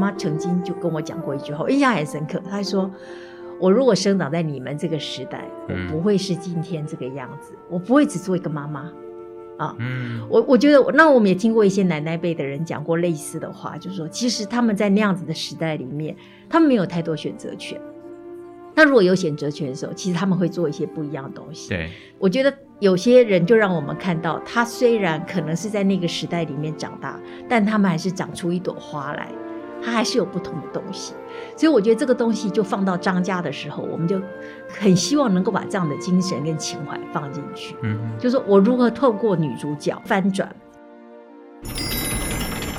妈曾经就跟我讲过一句话，印象很深刻。她说：“我如果生长在你们这个时代，我不会是今天这个样子，我不会只做一个妈妈。”啊，嗯，我我觉得，那我们也听过一些奶奶辈的人讲过类似的话，就是说，其实他们在那样子的时代里面，他们没有太多选择权。那如果有选择权的时候，其实他们会做一些不一样的东西。对，我觉得有些人就让我们看到，他虽然可能是在那个时代里面长大，但他们还是长出一朵花来，他还是有不同的东西。所以我觉得这个东西就放到张家的时候，我们就很希望能够把这样的精神跟情怀放进去。嗯，就是说我如何透过女主角翻转。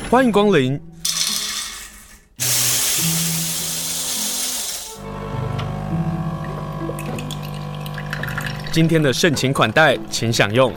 欢迎光临。今天的盛情款待，请享用。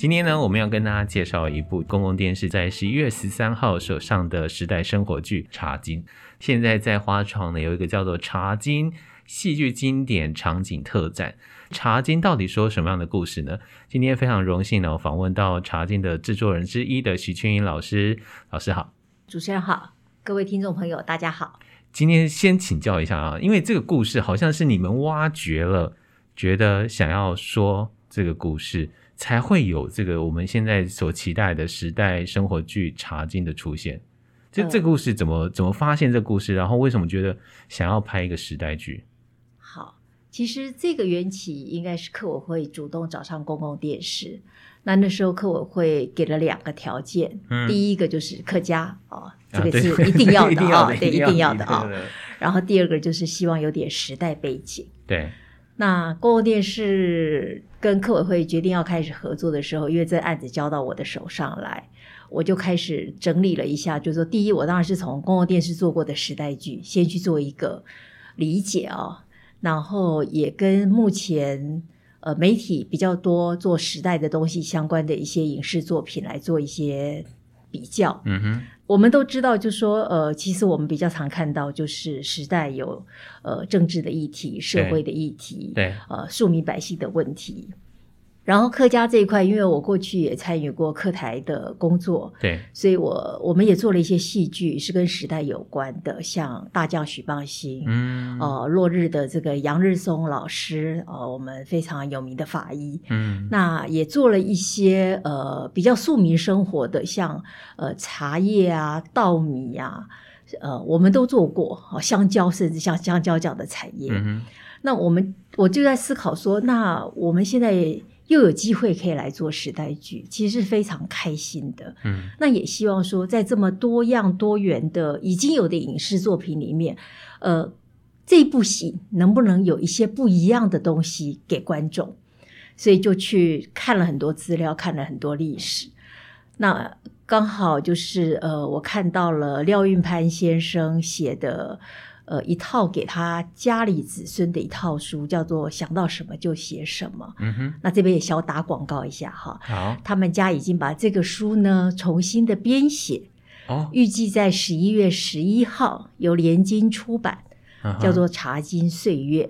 今天呢，我们要跟大家介绍一部公共电视在十一月十三号首上的时代生活剧《茶经》。现在在花床呢，有一个叫做《茶经》戏剧经典场景特展。《茶经》到底说什么样的故事呢？今天非常荣幸呢，我访问到《茶经》的制作人之一的许群颖老师。老师好，主持人好，各位听众朋友大家好。今天先请教一下啊，因为这个故事好像是你们挖掘了，觉得想要说这个故事，才会有这个我们现在所期待的时代生活剧《茶经》的出现。这这个故事怎么怎么发现这个故事？然后为什么觉得想要拍一个时代剧？好，其实这个缘起应该是客委会主动找上公共电视。那那时候客委会给了两个条件，嗯、第一个就是客家哦，这个是一定要的 啊，对，一定要的啊。然后第二个就是希望有点时代背景。对。那公共电视跟客委会决定要开始合作的时候，因为这案子交到我的手上来，我就开始整理了一下，就是说，第一，我当然是从公共电视做过的时代剧先去做一个理解、哦，然后也跟目前。呃，媒体比较多做时代的东西相关的一些影视作品来做一些比较。嗯哼，我们都知道，就说，呃，其实我们比较常看到，就是时代有呃政治的议题、社会的议题，对，呃，庶民百姓的问题。然后客家这一块，因为我过去也参与过客台的工作，对，所以我我们也做了一些戏剧，是跟时代有关的，像大将许邦兴，嗯，呃，落日的这个杨日松老师，呃，我们非常有名的法医，嗯，那也做了一些呃比较庶民生活的，像呃茶叶啊、稻米啊，呃，我们都做过，呃，香蕉，甚至像香蕉这样的产业。嗯，那我们我就在思考说，那我们现在。又有机会可以来做时代剧，其实是非常开心的。嗯，那也希望说，在这么多样多元的已经有的影视作品里面，呃，这部戏能不能有一些不一样的东西给观众？所以就去看了很多资料，看了很多历史。那刚好就是呃，我看到了廖运潘先生写的。呃，一套给他家里子孙的一套书，叫做《想到什么就写什么》。嗯哼，那这边也小打广告一下哈。好，他们家已经把这个书呢重新的编写，哦，预计在十一月十一号由联经出版，啊、叫做《茶金岁月》。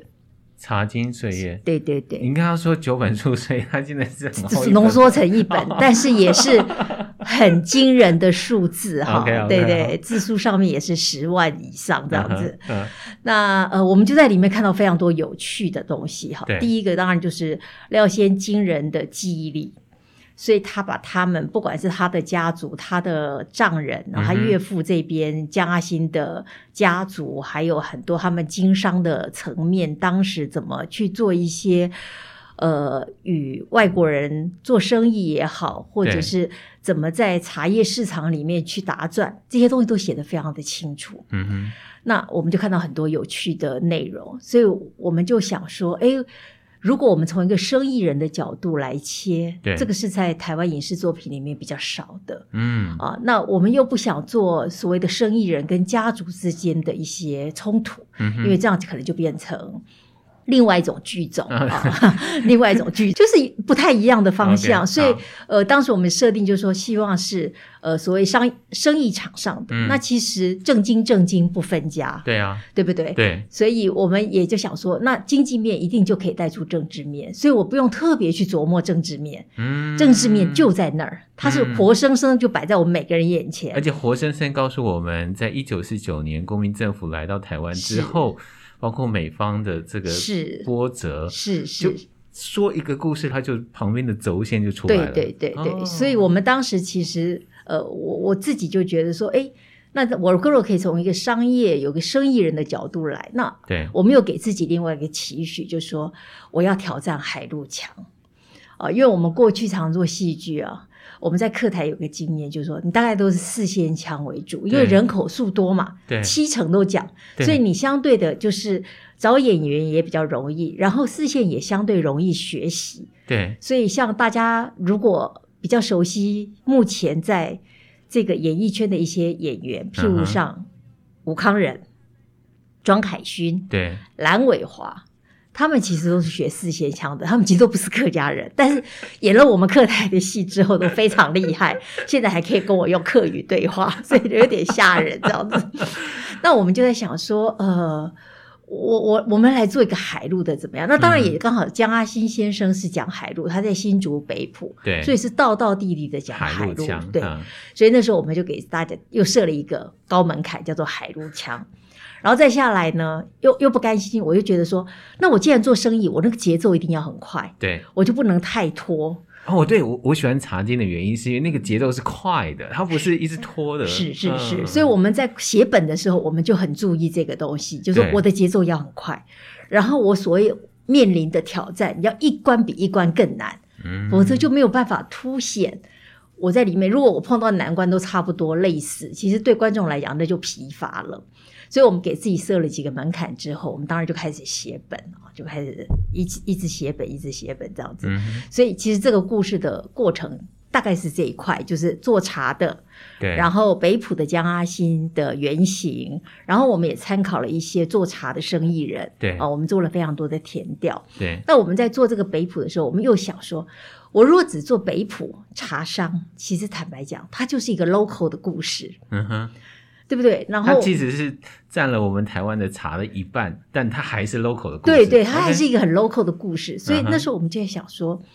茶金岁月，对对对，你刚刚说九本书，所以它现在是很浓缩成一本，但是也是很惊人的数字哈。Okay, okay, 对对，字数上面也是十万以上这样子。Uh -huh, uh -huh. 那呃，我们就在里面看到非常多有趣的东西哈。第一个当然就是廖先惊人的记忆力。所以他把他们，不管是他的家族、他的丈人，然后他岳父这边江阿兴的家族，还有很多他们经商的层面，当时怎么去做一些呃与外国人做生意也好，或者是怎么在茶叶市场里面去打转，这些东西都写得非常的清楚。嗯哼，那我们就看到很多有趣的内容，所以我们就想说，哎。如果我们从一个生意人的角度来切，对，这个是在台湾影视作品里面比较少的，嗯啊，那我们又不想做所谓的生意人跟家族之间的一些冲突，嗯，因为这样可能就变成另外一种剧种啊，另外一种剧 就是不太一样的方向，okay, 所以呃，当时我们设定就是说，希望是呃所谓商生意场上的，嗯、那其实正经正经不分家，对啊，对不对？对，所以我们也就想说，那经济面一定就可以带出政治面，所以我不用特别去琢磨政治面，嗯，政治面就在那儿，它是活生生就摆在我们每个人眼前，而且活生生告诉我们在一九四九年国民政府来到台湾之后。包括美方的这个波折，是是，就说一个故事，它就旁边的轴线就出来了。对对对对，哦、所以我们当时其实，呃，我我自己就觉得说，哎，那我如果可以从一个商业、有个生意人的角度来，那对，我没有给自己另外一个期许，就是说我要挑战海陆强啊、呃，因为我们过去常做戏剧啊。我们在课台有个经验，就是说，你大概都是四线腔为主，因为人口数多嘛，对，七成都讲，所以你相对的就是找演员也比较容易，然后四线也相对容易学习，对，所以像大家如果比较熟悉目前在这个演艺圈的一些演员，譬如像吴康仁、庄凯勋、对，蓝伟华。他们其实都是学四线腔的，他们其实都不是客家人，但是 演了我们客台的戏之后都非常厉害，现在还可以跟我用客语对话，所以有点吓人这样子。那我们就在想说，呃，我我我们来做一个海陆的怎么样？那当然也刚好江阿新先生是讲海陆，他在新竹北埔，对，所以是道道地地的讲海陆，海陆对，嗯、所以那时候我们就给大家又设了一个高门槛，叫做海陆腔。然后再下来呢，又又不甘心，我就觉得说，那我既然做生意，我那个节奏一定要很快，对，我就不能太拖。哦，对，我我喜欢茶经的原因是因为那个节奏是快的，它不是一直拖的。是是是，嗯、所以我们在写本的时候，我们就很注意这个东西，就是说我的节奏要很快，然后我所有面临的挑战要一关比一关更难，嗯，否则就没有办法凸显我在里面。如果我碰到难关都差不多类似，其实对观众来讲那就疲乏了。所以我们给自己设了几个门槛之后，我们当然就开始写本啊，就开始一直一直写本，一直写本这样子。嗯、所以其实这个故事的过程大概是这一块，就是做茶的，对。然后北埔的江阿新的原型，然后我们也参考了一些做茶的生意人，对啊，我们做了非常多的填调，对。那我们在做这个北埔的时候，我们又想说，我如果只做北埔茶商，其实坦白讲，它就是一个 local 的故事，嗯哼。对不对？然后它即使是占了我们台湾的茶的一半，但它还是 local 的故事。对对，它还是一个很 local 的故事。所以那时候我们就在想说，嗯、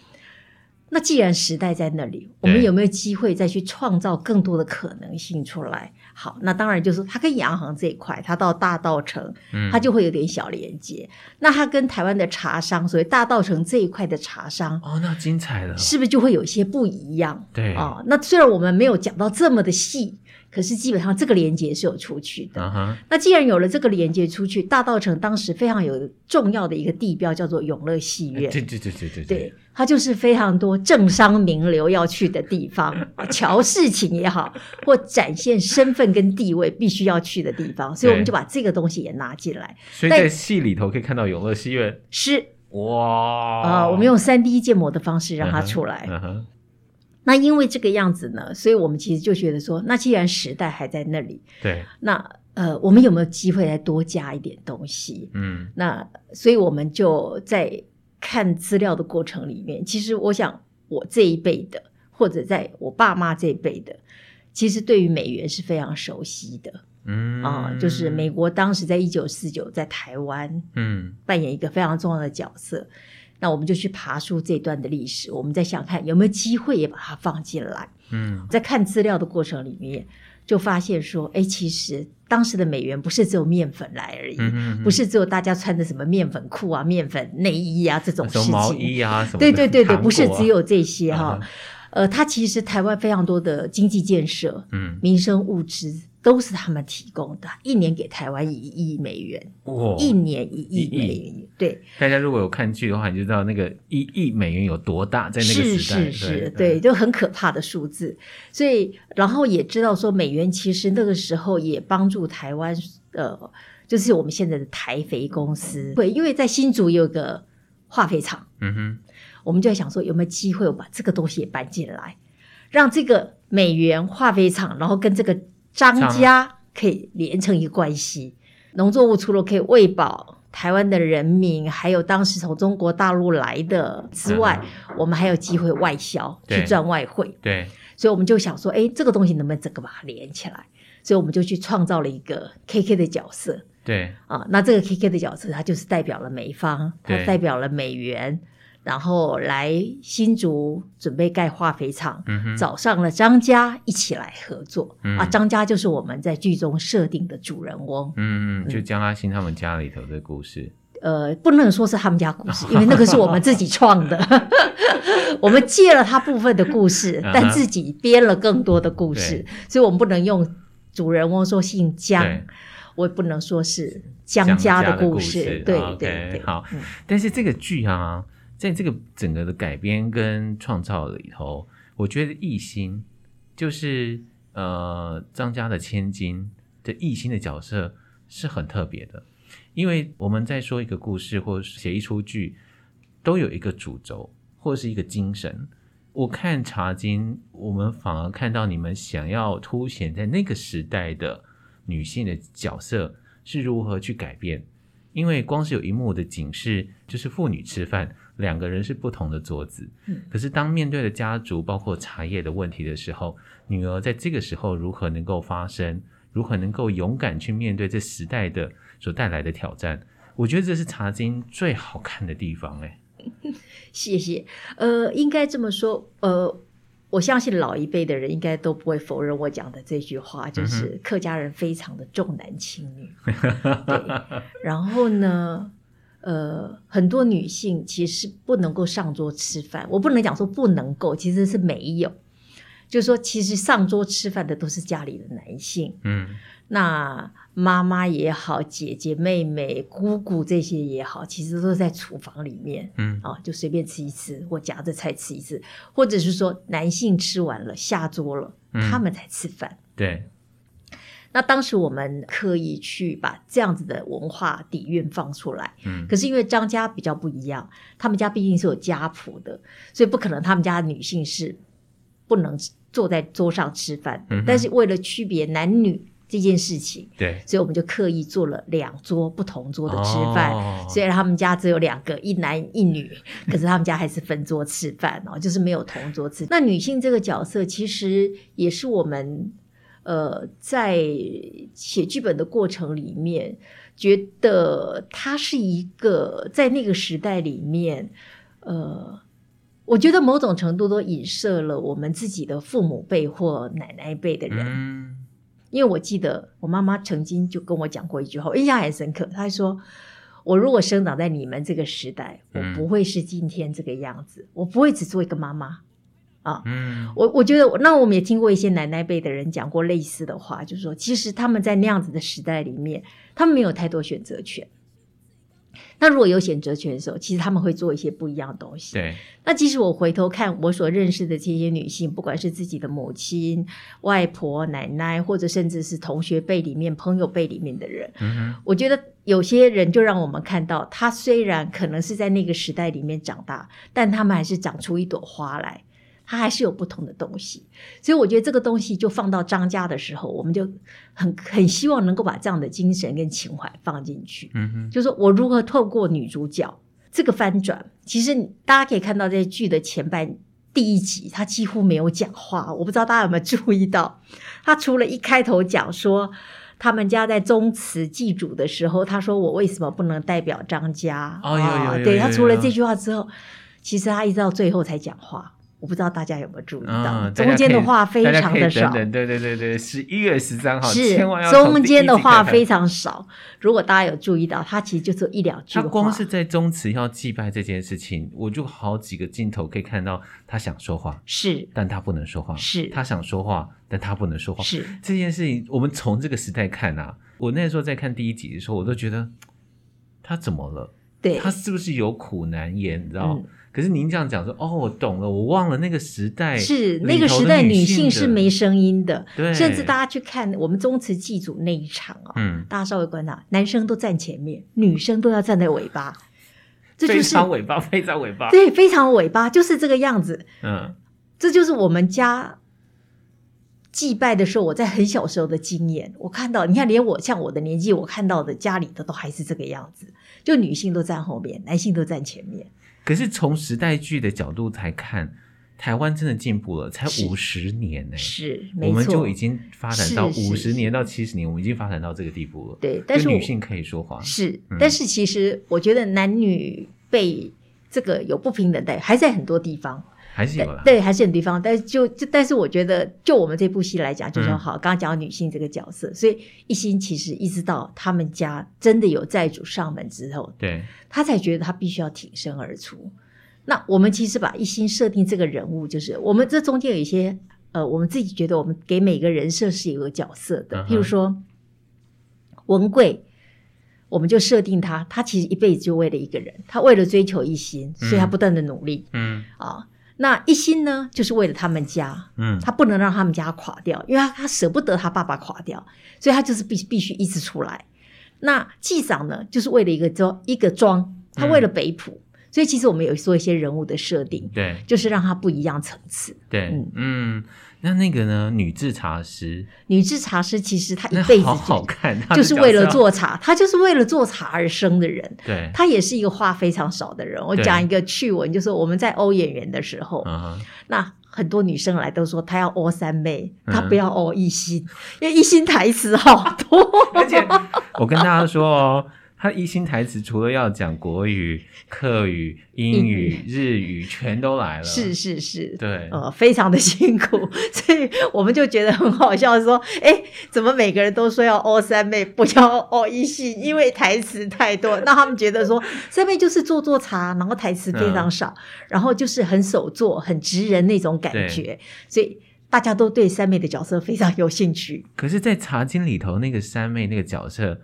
那既然时代在那里，我们有没有机会再去创造更多的可能性出来？好，那当然就是它跟洋行这一块，它到大道城，它就会有点小连接。嗯、那它跟台湾的茶商，所以大道城这一块的茶商，哦，那精彩了，是不是就会有一些不一样？对啊、哦，那虽然我们没有讲到这么的细。可是基本上这个连接是有出去的。Uh huh. 那既然有了这个连接出去，大道城当时非常有重要的一个地标叫做永乐戏院。对对对对对。对，它就是非常多政商名流要去的地方，瞧事情也好，或展现身份跟地位必须要去的地方，所以我们就把这个东西也拿进来。所以在戏里头可以看到永乐戏院。是哇啊，我们用三 D 建模的方式让它出来。Uh huh. Uh huh. 那因为这个样子呢，所以我们其实就觉得说，那既然时代还在那里，对，那呃，我们有没有机会再多加一点东西？嗯，那所以我们就在看资料的过程里面，其实我想我这一辈的，或者在我爸妈这一辈的，其实对于美元是非常熟悉的，嗯啊、呃，就是美国当时在一九四九在台湾，嗯，扮演一个非常重要的角色。那我们就去爬出这段的历史，我们再想看有没有机会也把它放进来。嗯，在看资料的过程里面，就发现说，哎，其实当时的美元不是只有面粉来而已，嗯嗯嗯，不是只有大家穿的什么面粉裤啊、面粉内衣啊这种事情，毛衣啊什么。对对对对，啊、不是只有这些哈。嗯、呃，它其实台湾非常多的经济建设，嗯，民生物资。都是他们提供的，一年给台湾一亿美元，哦、一年一亿美元。亿对，大家如果有看剧的话，你就知道那个一亿美元有多大，在那个时代，是是是，对，对，就很可怕的数字。所以，然后也知道说，美元其实那个时候也帮助台湾，呃，就是我们现在的台肥公司，对，因为在新竹有个化肥厂，嗯哼，我们就在想说，有没有机会我把这个东西也搬进来，让这个美元化肥厂，然后跟这个。张家可以连成一个关系，农作物除了可以喂饱台湾的人民，还有当时从中国大陆来的之外，嗯、我们还有机会外销去赚外汇。对，所以我们就想说，哎，这个东西能不能整个把它连起来？所以我们就去创造了一个 KK 的角色。对啊，那这个 KK 的角色，它就是代表了美方，它代表了美元。然后来新竹准备盖化肥厂，嗯、找上了张家一起来合作、嗯、啊。张家就是我们在剧中设定的主人翁，嗯嗯，就江阿新他们家里头的故事。呃，不能说是他们家故事，因为那个是我们自己创的，我们借了他部分的故事，但自己编了更多的故事，所以我们不能用主人翁说姓江，我也不能说是江家的故事。故事对、哦、对对，好、嗯。但是这个剧啊。在这个整个的改编跟创造里头，我觉得艺兴就是呃张家的千金的艺兴的角色是很特别的，因为我们在说一个故事或者写一出剧，都有一个主轴或是一个精神。我看茶金，我们反而看到你们想要凸显在那个时代的女性的角色是如何去改变，因为光是有一幕的景是就是妇女吃饭。两个人是不同的桌子，嗯，可是当面对了家族包括茶叶的问题的时候，女儿在这个时候如何能够发声，如何能够勇敢去面对这时代的所带来的挑战？我觉得这是茶经最好看的地方，欸。哎，谢谢。呃，应该这么说，呃，我相信老一辈的人应该都不会否认我讲的这句话，就是客家人非常的重男轻女。对，然后呢？呃，很多女性其实不能够上桌吃饭。我不能讲说不能够，其实是没有。就是说，其实上桌吃饭的都是家里的男性。嗯，那妈妈也好，姐姐、妹妹、姑姑这些也好，其实都在厨房里面。嗯，啊，就随便吃一次，或夹着菜吃一次，或者是说男性吃完了下桌了，嗯，他们才吃饭。对。那当时我们刻意去把这样子的文化底蕴放出来，嗯，可是因为张家比较不一样，他们家毕竟是有家谱的，所以不可能他们家的女性是不能坐在桌上吃饭。嗯，但是为了区别男女这件事情，对，所以我们就刻意做了两桌不同桌的吃饭。哦，虽然他们家只有两个，一男一女，可是他们家还是分桌吃饭哦，就是没有同桌吃。那女性这个角色其实也是我们。呃，在写剧本的过程里面，觉得他是一个在那个时代里面，呃，我觉得某种程度都影射了我们自己的父母辈或奶奶辈的人。嗯，因为我记得我妈妈曾经就跟我讲过一句话，我印象很深刻。她说：“我如果生长在你们这个时代，我不会是今天这个样子，我不会只做一个妈妈。”啊，嗯，我我觉得，那我们也听过一些奶奶辈的人讲过类似的话，就是说，其实他们在那样子的时代里面，他们没有太多选择权。那如果有选择权的时候，其实他们会做一些不一样的东西。对。那其实我回头看我所认识的这些女性，不管是自己的母亲、外婆、奶奶，或者甚至是同学辈里面、朋友辈里面的人，嗯，我觉得有些人就让我们看到，她虽然可能是在那个时代里面长大，但他们还是长出一朵花来。它还是有不同的东西，所以我觉得这个东西就放到张家的时候，我们就很很希望能够把这样的精神跟情怀放进去。嗯哼，就是说我如何透过女主角这个翻转，其实大家可以看到，在剧的前半第一集，她几乎没有讲话。我不知道大家有没有注意到，她除了一开头讲说他们家在宗祠祭祖的时候，他说我为什么不能代表张家？哦，有对，她除了这句话之后，其实他一直到最后才讲话。我不知道大家有没有注意到，嗯、中间的话非常的少。对对对对对，十一月十三号，是中间的话非常少。如果大家有注意到，他其实就只有一两句话。他光是在宗祠要祭拜这件事情，我就好几个镜头可以看到他想说话，是，但他不能说话，是他想说话，但他不能说话，是这件事情。我们从这个时代看啊，我那时候在看第一集的时候，我都觉得他怎么了？对，他是不是有苦难言？你知道？嗯可是您这样讲说，哦，我懂了，我忘了那个时代是那个时代女性是没声音的，对，甚至大家去看我们宗祠祭祖那一场啊、哦，嗯，大家稍微观察，男生都站前面，女生都要站在尾巴，这就是非常尾巴，非常尾巴，对，非常尾巴，就是这个样子，嗯，这就是我们家祭拜的时候，我在很小时候的经验，我看到，你看，连我像我的年纪，我看到的家里的都还是这个样子，就女性都站后面，男性都站前面。可是从时代剧的角度来看，台湾真的进步了，才五十年呢、欸，是，我们就已经发展到五十年到七十年，我们已经发展到这个地步了。对，但是女性可以说话，是，嗯、但是其实我觉得男女被这个有不平等待，还在很多地方。还是有了，对，还是有地方，但是就就，但是我觉得，就我们这部戏来讲，就说好，嗯、刚刚讲到女性这个角色，所以一心其实一直到他们家真的有债主上门之后，对，他才觉得他必须要挺身而出。那我们其实把一心设定这个人物，就是我们这中间有一些呃，我们自己觉得我们给每个人设是有个角色的，譬如说文贵，我们就设定他，他其实一辈子就为了一个人，他为了追求一心，所以他不断的努力，嗯。啊。那一心呢，就是为了他们家，嗯，他不能让他们家垮掉，因为他他舍不得他爸爸垮掉，所以他就是必必须一直出来。那季长呢，就是为了一个庄一个庄，他为了北浦，嗯、所以其实我们有做一些人物的设定，对，就是让他不一样层次，对，嗯。嗯那那个呢？女制茶师，女制茶师其实她一辈子好好看，就是为了做茶，她就是为了做茶而生的人。对，她也是一个话非常少的人。我讲一个趣闻，就是我们在欧演员的时候，那很多女生来都说她要欧三妹，她不要欧一心，因为一心台词好多。而且我跟大家说哦。他一心台词除了要讲国语、客语、英语、日语，全都来了。是是是，对，呃，非常的辛苦，所以我们就觉得很好笑，说，哎，怎么每个人都说要欧三妹，不要欧一心？因为台词太多，那他们觉得说 三妹就是做做茶，然后台词非常少，嗯、然后就是很手作、很直人那种感觉，所以大家都对三妹的角色非常有兴趣。可是，在茶经里头，那个三妹那个角色。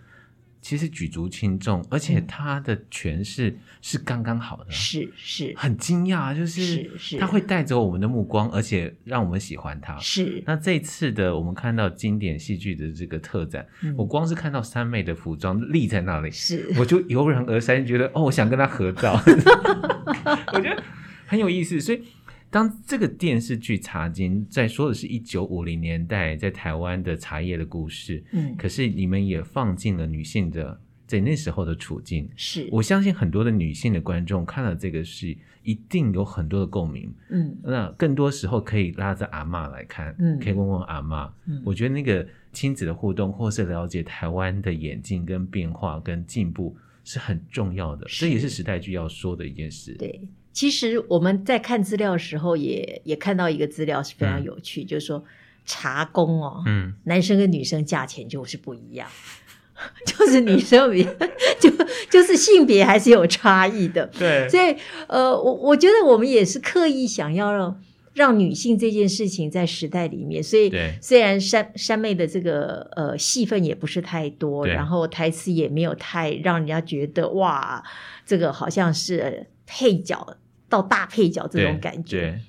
其实举足轻重，而且他的诠释是刚刚好的，是是，很惊讶，就是他会带走我们的目光，而且让我们喜欢他。是，那这次的我们看到经典戏剧的这个特展，我光是看到三妹的服装立在那里，是，我就油然而生，觉得哦，我想跟他合照，我觉得很有意思，所以。当这个电视剧《茶经》在说的是一九五零年代在台湾的茶叶的故事，嗯，可是你们也放进了女性的在那时候的处境，是。我相信很多的女性的观众看了这个戏，一定有很多的共鸣，嗯，那更多时候可以拉着阿妈来看，嗯，可以问问阿妈，嗯，我觉得那个亲子的互动，或是了解台湾的演进跟变化跟进步是很重要的，这也是时代剧要说的一件事，对。其实我们在看资料的时候也，也也看到一个资料是非常有趣，嗯、就是说茶工哦，嗯，男生跟女生价钱就是不一样，就是女生比 就就是性别还是有差异的，对，所以呃，我我觉得我们也是刻意想要让让女性这件事情在时代里面，所以虽然山山妹的这个呃戏份也不是太多，然后台词也没有太让人家觉得哇，这个好像是配角。到大配角这种感觉，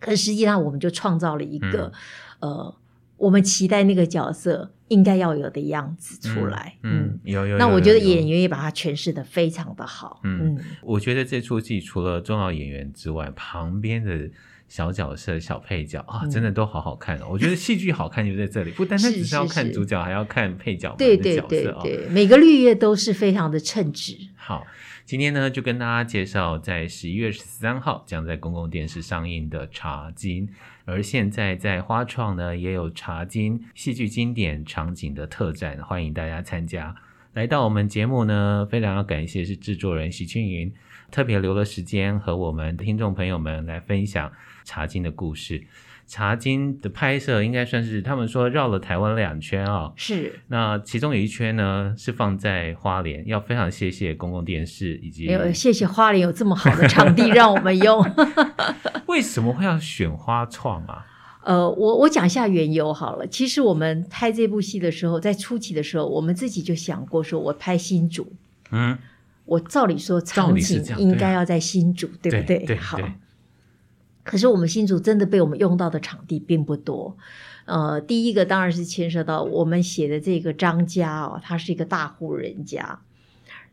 可是实际上我们就创造了一个、嗯、呃，我们期待那个角色应该要有的样子出来。嗯，有有。那我觉得演员也把它诠释的非常的好。嗯，嗯我觉得这出戏除了重要演员之外，旁边的小角色、小配角啊，真的都好好看。我觉得戏剧好看就在这里，不单单只是要看主角，还要看配角。对对对对，每个绿叶都是非常的称职。好。今天呢，就跟大家介绍在十一月十三号将在公共电视上映的《茶经》，而现在在花创呢也有《茶经》戏剧经典场景的特展，欢迎大家参加。来到我们节目呢，非常要感谢是制作人徐青云，特别留了时间和我们听众朋友们来分享《茶经》的故事。茶经的拍摄应该算是他们说绕了台湾两圈啊、哦，是。那其中有一圈呢是放在花莲，要非常谢谢公共电视以及有谢谢花莲有这么好的场地 让我们用。为什么会要选花创啊？呃，我我讲一下缘由好了。其实我们拍这部戏的时候，在初期的时候，我们自己就想过，说我拍新竹，嗯，我照理说场景应该要在新竹，对，对不对？对，对好。对可是我们新竹真的被我们用到的场地并不多，呃，第一个当然是牵涉到我们写的这个张家哦，他是一个大户人家，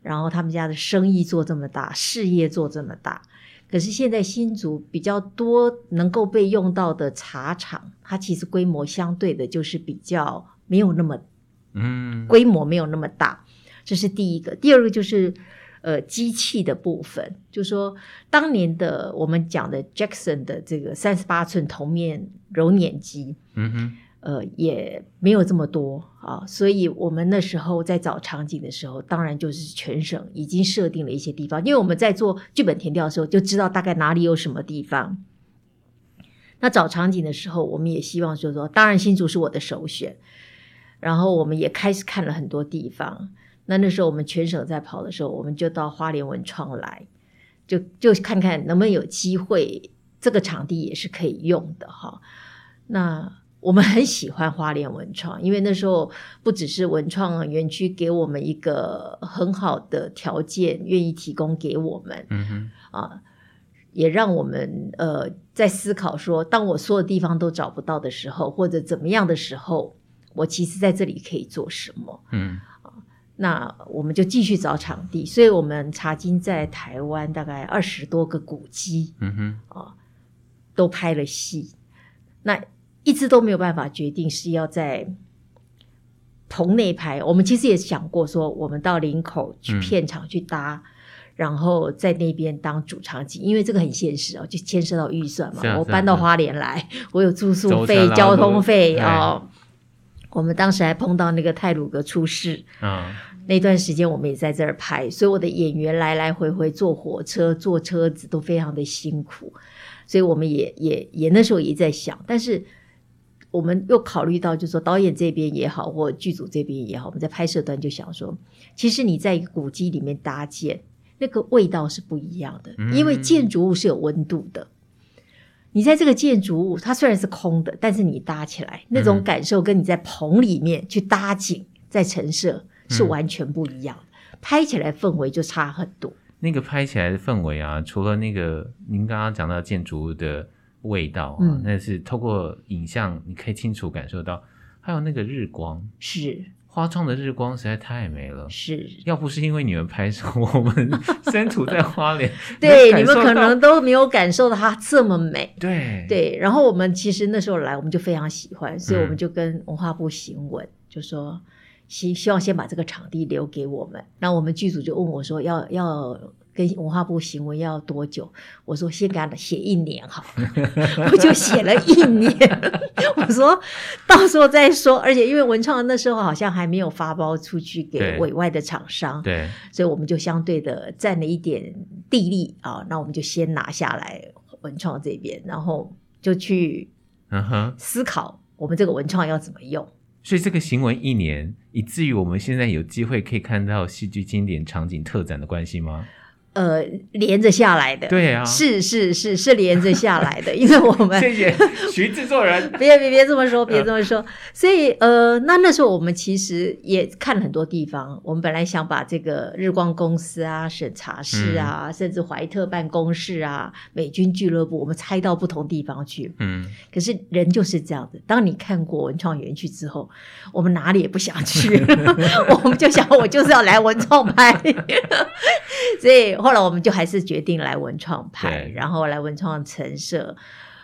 然后他们家的生意做这么大，事业做这么大，可可是现在新竹比较多能够被用到的茶厂，它其实规模相对的就是比较没有那么，嗯，规模没有那么大，这是第一个。第二个就是呃机器的部分，就是说当年的我们讲的 Jackson 的这个三十八寸铜面揉捻机，嗯哼。呃，也没有这么多啊，所以我们那时候在找场景的时候，当然就是全省已经设定了一些地方，因为我们在做剧本填调的时候，就知道大概哪里有什么地方。那找场景的时候，我们也希望就是说，当然新竹是我的首选，然后我们也开始看了很多地方。那那时候我们全省在跑的时候，我们就到花莲文创来，就就看看能不能有机会，这个场地也是可以用的哈。那我们很喜欢花莲文创，因为那时候不只是文创园区给我们一个很好的条件，愿意提供给我们，嗯哼，啊，也让我们呃在思考说，当我所有地方都找不到的时候，或者怎么样的时候，我其实在这里可以做什么？嗯，啊，那我们就继续找场地，所以我们茶金在台湾大概二十多个古迹，嗯哼，啊，都拍了戏，那。一直都没有办法决定是要在棚内拍。我们其实也想过说，我们到林口去片场去搭，嗯、然后在那边当主场景，因为这个很现实哦，就牵涉到预算嘛。啊、我搬到花莲来，啊、我有住宿费、交通费哦。我们当时还碰到那个泰鲁格出事啊，那段时间我们也在这儿拍，所以我的演员来来回回坐火车、坐车子都非常的辛苦，所以我们也也也那时候也在想，但是。我们又考虑到，就是说导演这边也好，或剧组这边也好，我们在拍摄端就想说，其实你在一个古迹里面搭建，那个味道是不一样的，因为建筑物是有温度的。你在这个建筑物，它虽然是空的，但是你搭起来那种感受，跟你在棚里面去搭景、在陈设是完全不一样的，拍起来氛围就差很多。那个拍起来的氛围啊，除了那个您刚刚讲到建筑物的。味道啊，嗯、那是透过影像，你可以清楚感受到，还有那个日光，是花窗的日光实在太美了。是，要不是因为你们拍摄，我们 身处在花莲，对，你们可能都没有感受到它这么美。对对，然后我们其实那时候来，我们就非常喜欢，所以我们就跟文化部行文，嗯、就说希希望先把这个场地留给我们。那我们剧组就问我说要，要要。跟文化部行文要多久？我说先给他写一年好，我就写了一年。我说到时候再说，而且因为文创那时候好像还没有发包出去给委外的厂商，对，对，所以我们就相对的占了一点地利啊。那我们就先拿下来文创这边，然后就去思考我们这个文创要怎么用。所以这个行文一年，以至于我们现在有机会可以看到戏剧经典场景特展的关系吗？呃，连着下来的，对啊，是是是是连着下来的，因为我们谢谢 徐制作人，别别别这么说，别这么说，所以呃，那那时候我们其实也看了很多地方，我们本来想把这个日光公司啊、审查室啊，嗯、甚至怀特办公室啊、美军俱乐部，我们拆到不同地方去，嗯，可是人就是这样子，当你看过文创园区之后，我们哪里也不想去，我们就想，我就是要来文创拍，所以。后来我们就还是决定来文创拍，然后来文创陈设，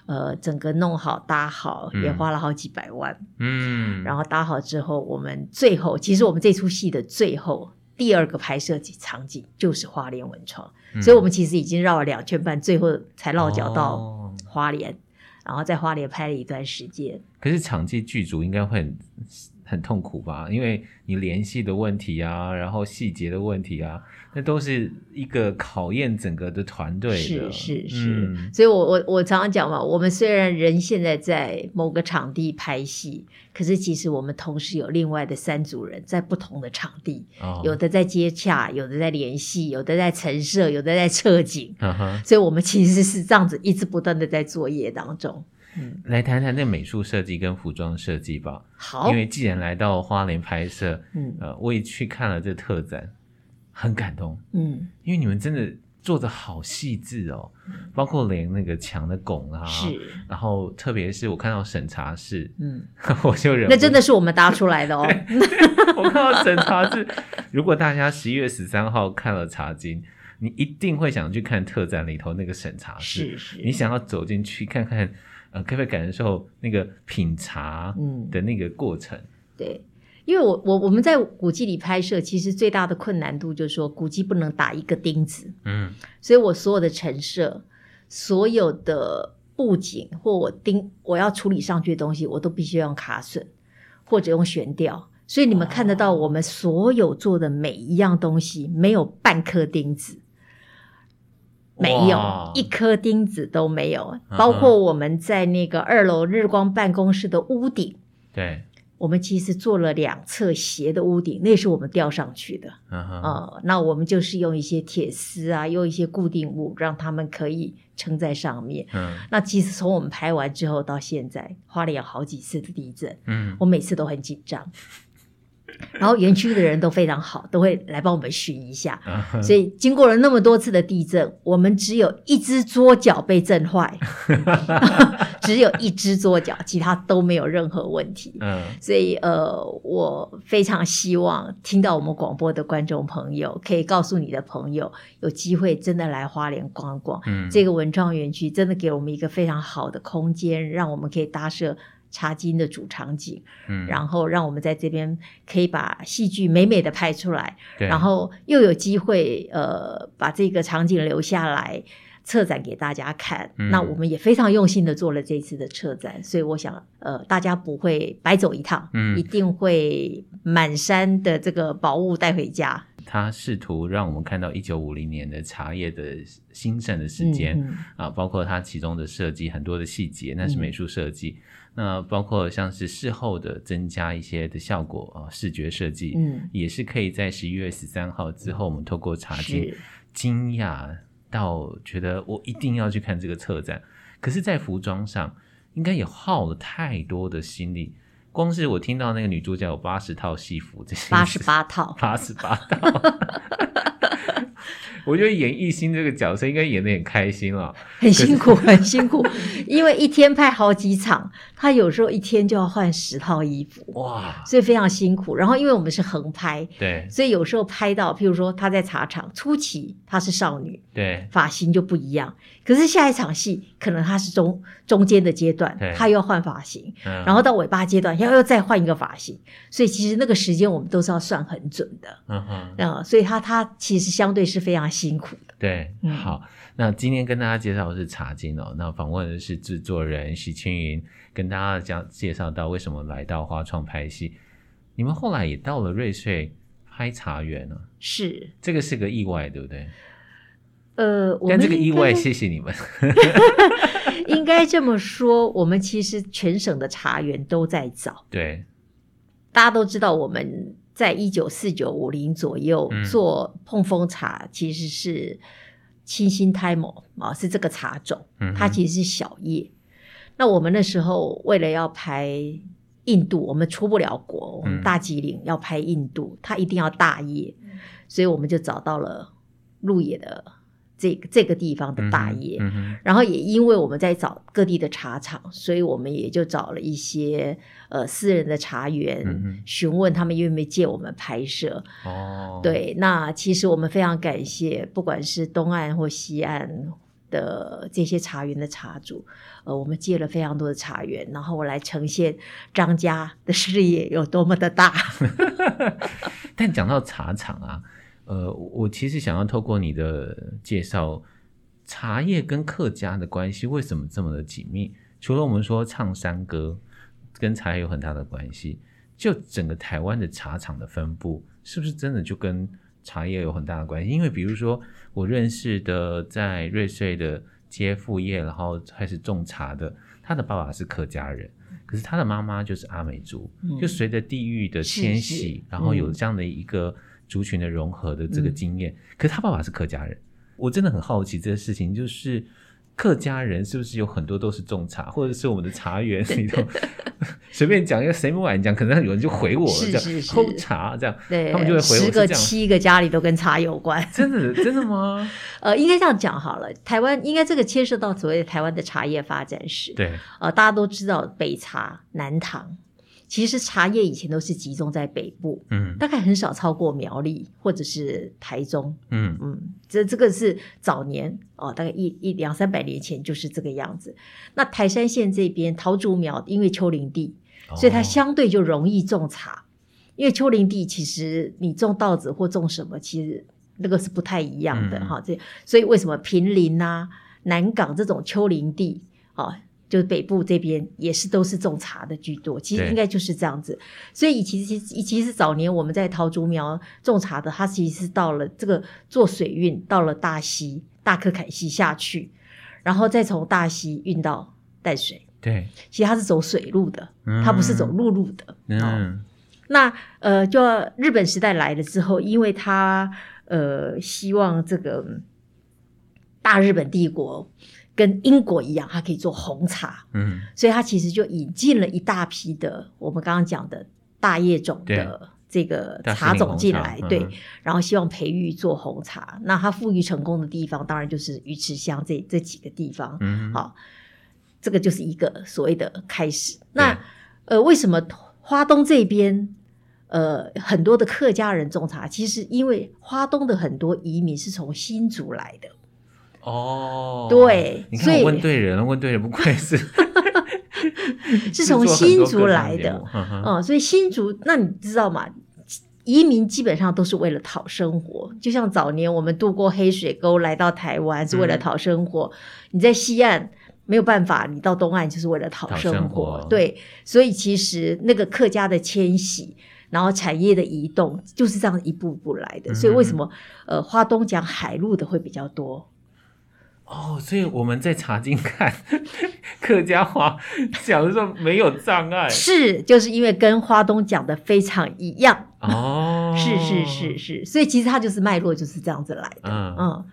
呃，整个弄好搭好，嗯、也花了好几百万。嗯，然后搭好之后，我们最后其实我们这出戏的最后第二个拍摄场景就是花莲文创，嗯、所以我们其实已经绕了两圈半，最后才落脚到花莲，哦、然后在花莲拍了一段时间。可是场记剧组应该会很很痛苦吧？因为你联系的问题啊，然后细节的问题啊。那都是一个考验整个的团队的，是是是，嗯、所以我我我常常讲嘛，我们虽然人现在在某个场地拍戏，可是其实我们同时有另外的三组人在不同的场地，哦、有的在接洽，有的在联系，有的在陈设，有的在 撤景，嗯、哼所以我们其实是这样子一直不断的在作业当中。嗯，来谈谈那美术设计跟服装设计吧。好，因为既然来到花莲拍摄，嗯。呃，我也去看了这特展。很感动，嗯，因为你们真的做的好细致哦，嗯、包括连那个墙的拱啊，是，然后特别是我看到审查室，嗯，我就忍，那真的是我们搭出来的哦。我看到审查室，如果大家十一月十三号看了茶经，你一定会想去看特展里头那个审查室，是是，你想要走进去看看，呃，可不可以感受那个品茶的那个过程？嗯、对，因为我我我们在古迹里拍摄，其实最大的困难度就是说，古迹不能打一个钉子，嗯，所以我所有的陈设，所有的布景或我钉我要处理上去的东西，我都必须用卡榫或者用悬吊。所以你们看得到，我们所有做的每一样东西，没有半颗钉子，没有一颗钉子都没有。包括我们在那个二楼日光办公室的屋顶，对，我们其实做了两侧斜的屋顶，那是我们吊上去的。嗯哼，呃，那我们就是用一些铁丝啊，用一些固定物，让他们可以撑在上面。嗯，那其实从我们拍完之后到现在，花了有好几次的地震，嗯，我每次都很紧张。然后园区的人都非常好，都会来帮我们巡一下。所以经过了那么多次的地震，我们只有一只桌脚被震坏，只有一只桌脚，其他都没有任何问题。所以呃，我非常希望听到我们广播的观众朋友，可以告诉你的朋友，有机会真的来花莲逛逛。这个文创园区真的给我们一个非常好的空间，让我们可以搭设。茶金的主场景，嗯，然后让我们在这边可以把戏剧美美的拍出来，对，然后又有机会呃把这个场景留下来策展给大家看，嗯。那我们也非常用心的做了这次的策展，所以我想呃大家不会白走一趟，嗯，一定会满山的这个宝物带回家。他试图让我们看到一九五零年的茶叶的兴盛的时间，嗯，啊，包括它其中的设计很多的细节，那是美术设计。嗯那包括像是事后的增加一些的效果啊，视觉设计，嗯，也是可以在十一月十三号之后，我们透过查经惊讶到觉得我一定要去看这个策展。可是，在服装上应该也耗了太多的心力，光是我听到那个女主角有八十套戏服，这些八十八套，八十八套。我觉得演艺兴这个角色应该演得很开心啊，很辛苦，很辛苦，因为一天拍好几场，他有时候一天就要换十套衣服，哇，所以非常辛苦。然后因为我们是横拍，对，所以有时候拍到，譬如说他在茶厂初期他是少女，对，发型就不一样。可是下一场戏可能他是中中间的阶段，他又要换发型，嗯，然后到尾巴阶段要又再换一个发型，所以其实那个时间我们都是要算很准的，嗯哼，嗯，所以他他其实相对是非常辛苦的。对，好，那今天跟大家介绍的是茶经哦，那访问的是制作人徐青云，跟大家讲介绍到为什么来到花创拍戏，你们后来也到了瑞穗拍茶园呢？是，这个是个意外，对不对？呃，但这个意外，谢谢你们。应该这么说，我们其实全省的茶园都在找。对，大家都知道，我们在一九四九五零左右做碰风茶，其实是清新胎毛啊，是这个茶种，它其实是小叶。那我们那时候为了要拍印度，我们出不了国，我们大吉岭要拍印度，它一定要大叶，所以我们就找到了鹿野的。这个这个地方的大业，嗯嗯，然后也因为我们在找各地的茶厂，所以我们也就找了一些呃私人的茶园，嗯，询问他们愿不愿意借我们拍摄。哦，对，那其实我们非常感谢，不管是东岸或西岸的这些茶园的茶主，呃，我们借了非常多的茶园，然后我来呈现张家的事业有多么的大。但讲到茶厂啊。呃，我其实想要透过你的介绍，茶叶跟客家的关系为什么这么的紧密？除了我们说唱山歌跟茶叶有很大的关系，就整个台湾的茶厂的分布，是不是真的就跟茶叶有很大的关系？因为比如说我认识的在瑞穗的接副业，然后开始种茶的，他的爸爸是客家人，可是他的妈妈就是阿美族，嗯、就随着地域的迁徙，然后有这样的一个。族群的融合的这个经验，嗯，可是他爸爸是客家人，我真的很好奇这个事情，就是客家人是不是有很多都是种茶，或者是我们的茶园里头 随便讲一个谁不敢讲，可能有人就回我了，这样偷茶这样，对，他们就会回我，十个七个家里都跟茶有关，真的真的吗？呃，应该这样讲好了，台湾应该这个牵涉到所谓的台湾的茶叶发展史，对，呃，大家都知道北茶南糖。其实茶叶以前都是集中在北部，嗯，大概很少超过苗栗或者是台中，嗯嗯，这这个是早年哦，大概一一两三百年前就是这个样子。那台山县这边桃竹苗因为丘陵地，所以它相对就容易种茶。哦、因为丘陵地其实你种稻子或种什么，其实那个是不太一样的哈。这、嗯、所以为什么平林啊、南港这种丘陵地啊？哦就是北部这边也是都是种茶的居多，其实应该就是这样子。所以其实其实早年我们在桃竹苗种茶的，它其实是到了这个做水运到了大溪大克凯溪下去，然后再从大溪运到淡水。对，其实它是走水路的，它不是走陆路的。嗯，哦、那呃，就日本时代来了之后，因为它呃希望这个大日本帝国。跟英国一样，它可以做红茶，嗯，所以它其实就引进了一大批的我们刚刚讲的大叶种的这个茶种进来，对，嗯、然后希望培育做红茶。那它富裕成功的地方，当然就是鱼池乡这这几个地方，嗯，好，这个就是一个所谓的开始。那呃，为什么花东这边呃很多的客家人种茶？其实因为花东的很多移民是从新竹来的。哦，对，你看我问对人了，问对人不愧是，是从 新竹来的，嗯，所以新竹，那你知道吗？移民基本上都是为了讨生活，就像早年我们渡过黑水沟来到台湾是为了讨生活，嗯、你在西岸没有办法，你到东岸就是为了讨生活，生活对，所以其实那个客家的迁徙，然后产业的移动就是这样一步步来的，嗯、所以为什么呃花东讲海陆的会比较多？哦，所以我们在查经看客家话讲的时候没有障碍，是就是因为跟花东讲的非常一样。哦，是是是是，所以其实它就是脉络就是这样子来的，嗯。嗯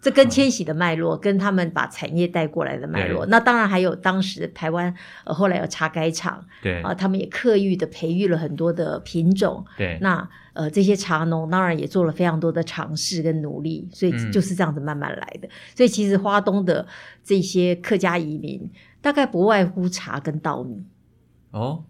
这跟迁徙的脉络，嗯、跟他们把产业带过来的脉络，那当然还有当时台湾呃后来有茶改厂，对。啊，他们也刻意的培育了很多的品种，对，那呃这些茶农当然也做了非常多的尝试跟努力，所以就是这样子慢慢来的。嗯、所以其实花东的这些客家移民，大概不外乎茶跟稻米，哦，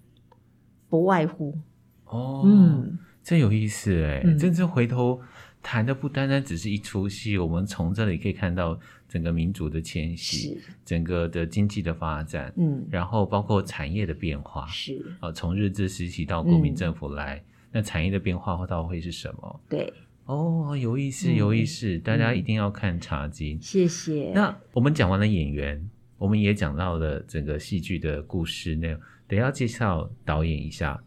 不外乎，哦，嗯，真有意思哎，嗯、真正回头。谈的不单单只是一出戏，我们从这里可以看到整个民族的迁徙，整个的经济的发展，嗯，然后包括产业的变化，是啊，从日治时期到国民政府来，嗯、那产业的变化到会是什么？对，哦，有意思，有意思，嗯、大家一定要看《茶经》。谢谢。那我们讲完了演员，我们也讲到了整个戏剧的故事内容，等要介绍导演一下。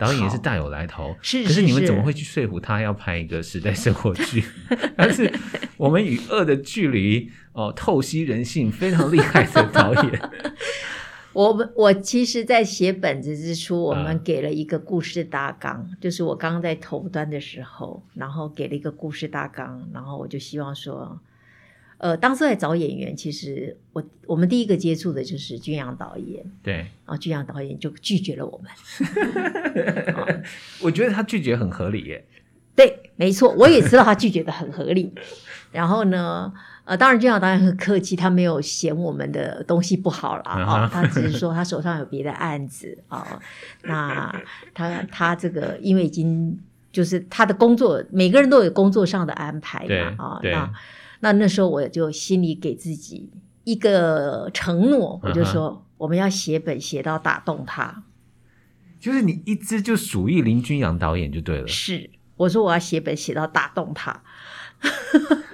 导演也是大有来头，是，是，是，可是你们怎么会去说服他要拍一个时代生活剧？但是我们与恶的距离哦，透析人性，非常厉害的导演。我们我其实，在写本子之初，我们给了一个故事大纲，嗯、就是我刚刚在头端的时候，然后给了一个故事大纲，然后我就希望说。呃，当时在找演员，其实我我们第一个接触的就是君阳导演，对，然后君阳导演就拒绝了我们。好我觉得他拒绝很合理耶。对，没错，我也知道他拒绝的很合理。然后呢，呃，当然君阳导演很客气，他没有嫌我们的东西不好啦，啊、哦，他只是说他手上有别的案子啊、哦。那他他这个因为已经就是他的工作，每个人都有工作上的安排嘛，啊，对。那那那时候我就心里给自己一个承诺，我就说我们要写本写到打动他，就是你一直就属于林君阳导演就对了。是，我说我要写本写到打动他。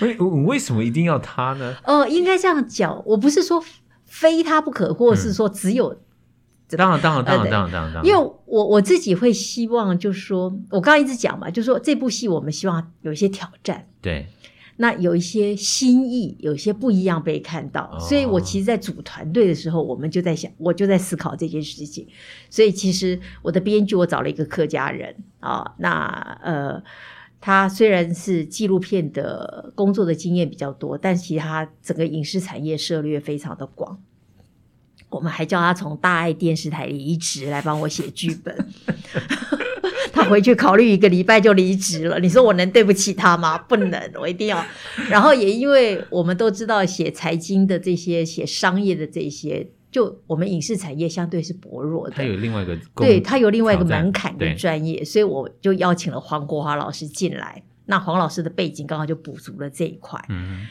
为为什么一定要他呢？哦，应该这样讲，我不是说非他不可，或者是说只有。当然，当然，当然，当然，当然，因为我我自己会希望，就是说我刚刚一直讲嘛，就是说这部戏我们希望有一些挑战，对，那有一些新意，有一些不一样被看到，哦、所以我其实，在组团队的时候，我们就在想，我就在思考这件事情。所以，其实我的编剧，我找了一个客家人啊、哦，那呃，他虽然是纪录片的工作的经验比较多，但其实他整个影视产业涉猎非常的广。我们还叫他从大爱电视台离职来帮我写剧本 他回去考虑一个礼拜就离职了。你说我能对不起他吗？不能，我一定要。然后也因为我们都知道写财经的这些、写商业的这些，就我们影视产业相对是薄弱的，它有另外一个对，它有另外一个门槛跟专业，所以我就邀请了黄国华老师进来。那黄老师的背景刚好就补足了这一块。嗯，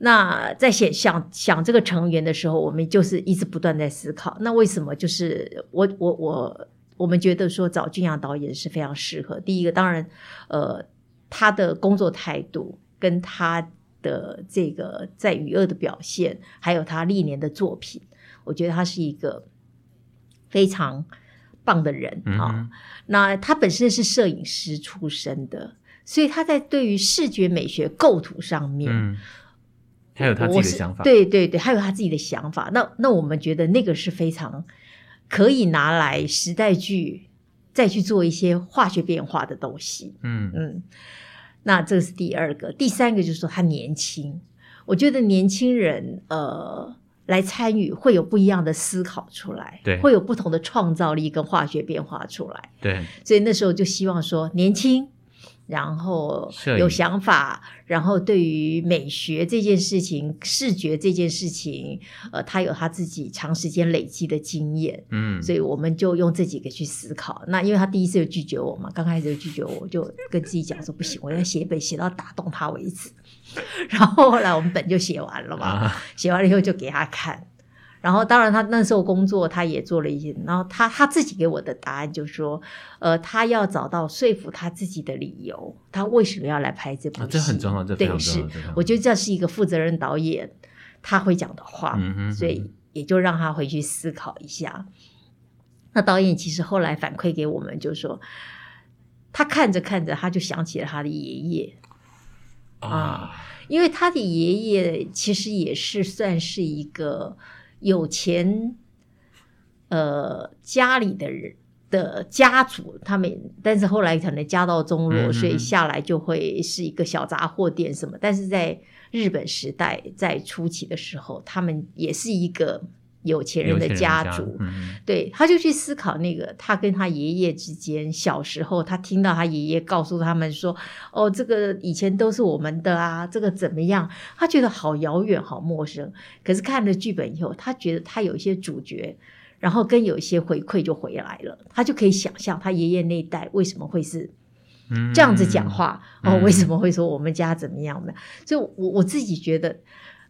那在想想想这个成员的时候，我们就是一直不断在思考，那为什么就是我我我我们觉得说找俊阳导演是非常适合。第一个，当然，呃，他的工作态度跟他。的这个在娱乐的表现，还有他历年的作品，我觉得他是一个非常棒的人啊、嗯哦。那他本身是摄影师出身的，所以他在对于视觉美学构图上面，嗯，还有他自己的想法。对对对，还有他自己的想法。那那我们觉得那个是非常可以拿来时代剧再去做一些化学变化的东西。嗯嗯。那这是第二个，第三个就是说他年轻，我觉得年轻人呃来参与会有不一样的思考出来，对，会有不同的创造力跟化学变化出来，对，所以那时候就希望说年轻。然后有想法，然后对于美学这件事情、视觉这件事情，呃，他有他自己长时间累积的经验，嗯，所以我们就用这几个去思考。那因为他第一次就拒绝我嘛，刚开始就拒绝我，我就跟自己讲说不行，我要写本写到打动他为止。然后后来我们本就写完了嘛，啊、写完了以后就给他看。然后，当然，他那时候工作，他也做了一些。然后他他自己给我的答案就是说，呃，他要找到说服他自己的理由，他为什么要来拍这部戏？啊、这很重要，这非常重要。对，是，我觉得这是一个负责任导演他会讲的话，嗯、哼哼所以也就让他回去思考一下。那导演其实后来反馈给我们，就是说，他看着看着，他就想起了他的爷爷啊，啊，因为他的爷爷其实也是算是一个。有钱，呃，家里的人的家族，他们，但是后来可能家道中落，嗯、所以下来就会是一个小杂货店什么。但是在日本时代，在初期的时候，他们也是一个。有钱人的家族，对，他就去思考那个他跟他爷爷之间小时候，他听到他爷爷告诉他们说：“哦，这个以前都是我们的啊，这个怎么样？”他觉得好遥远，好陌生。可是看了剧本以后，他觉得他有一些主角，然后跟有一些回馈就回来了，他就可以想象他爷爷那一代为什么会是这样子讲话，嗯、哦，为什么会说我们家怎么样的？所以我我自己觉得，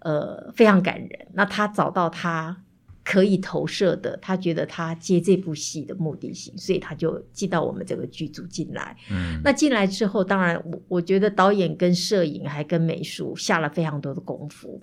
呃，非常感人。那他找到他。可以投射的，他觉得他接这部戏的目的性，所以他就进到我们这个剧组进来。嗯，那进来之后，当然我我觉得导演跟摄影还跟美术下了非常多的功夫。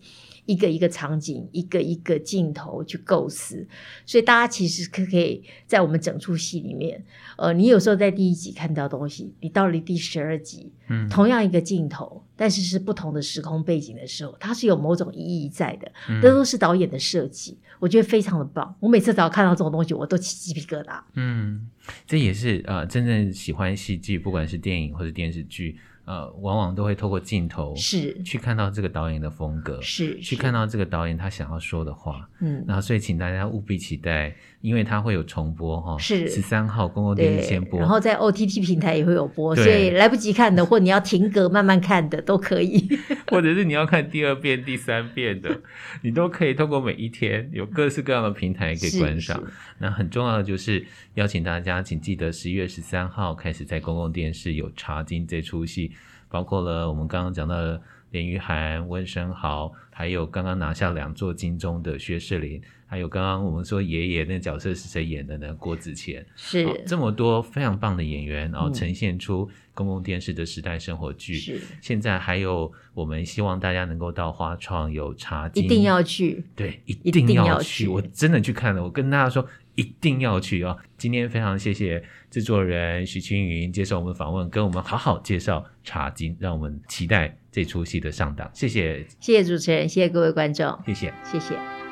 一个一个场景，一个一个镜头去构思，所以大家其实可可以在我们整出戏里面，呃，你有时候在第一集看到东西，你到了第十二集，嗯，同样一个镜头，但是是不同的时空背景的时候，它是有某种意义在的，这都是导演的设计，我觉得非常的棒。我每次只要看到这种东西，我都起鸡皮疙瘩。嗯，这也是呃，真正喜欢戏剧，不管是电影或者电视剧。呃，往往都会透过镜头是。去看到这个导演的风格，是去看到这个导演他想要说的话，嗯，然后所以请大家务必期待，因为他会有重播哈，是十三号公共电视先播，然后在 OTT 平台也会有播，所以来不及看的或你要停格慢慢看的都可以，或者是你要看第二遍、第三遍的，你都可以通过每一天有各式各样的平台可以观赏。那很重要的就是邀请大家，请记得十一月十三号开始在公共电视有《茶金》这出戏。包括了我们刚刚讲到的连玉涵、温升豪，还有刚刚拿下两座金钟的薛仕凌，还有刚刚我们说爷爷那角色是谁演的呢？郭子乾是、哦、这么多非常棒的演员，然后呈现出公共电视的时代生活剧。是、嗯、现在还有我们希望大家能够到花创有茶金，一定要去，对，一定要去，我真的去看了，我跟大家说。一定要去哦！今天非常谢谢制作人徐青云接受我们访问，跟我们好好介绍《茶金》，让我们期待这出戏的上档。谢谢，谢谢主持人，谢谢各位观众，谢谢，谢谢。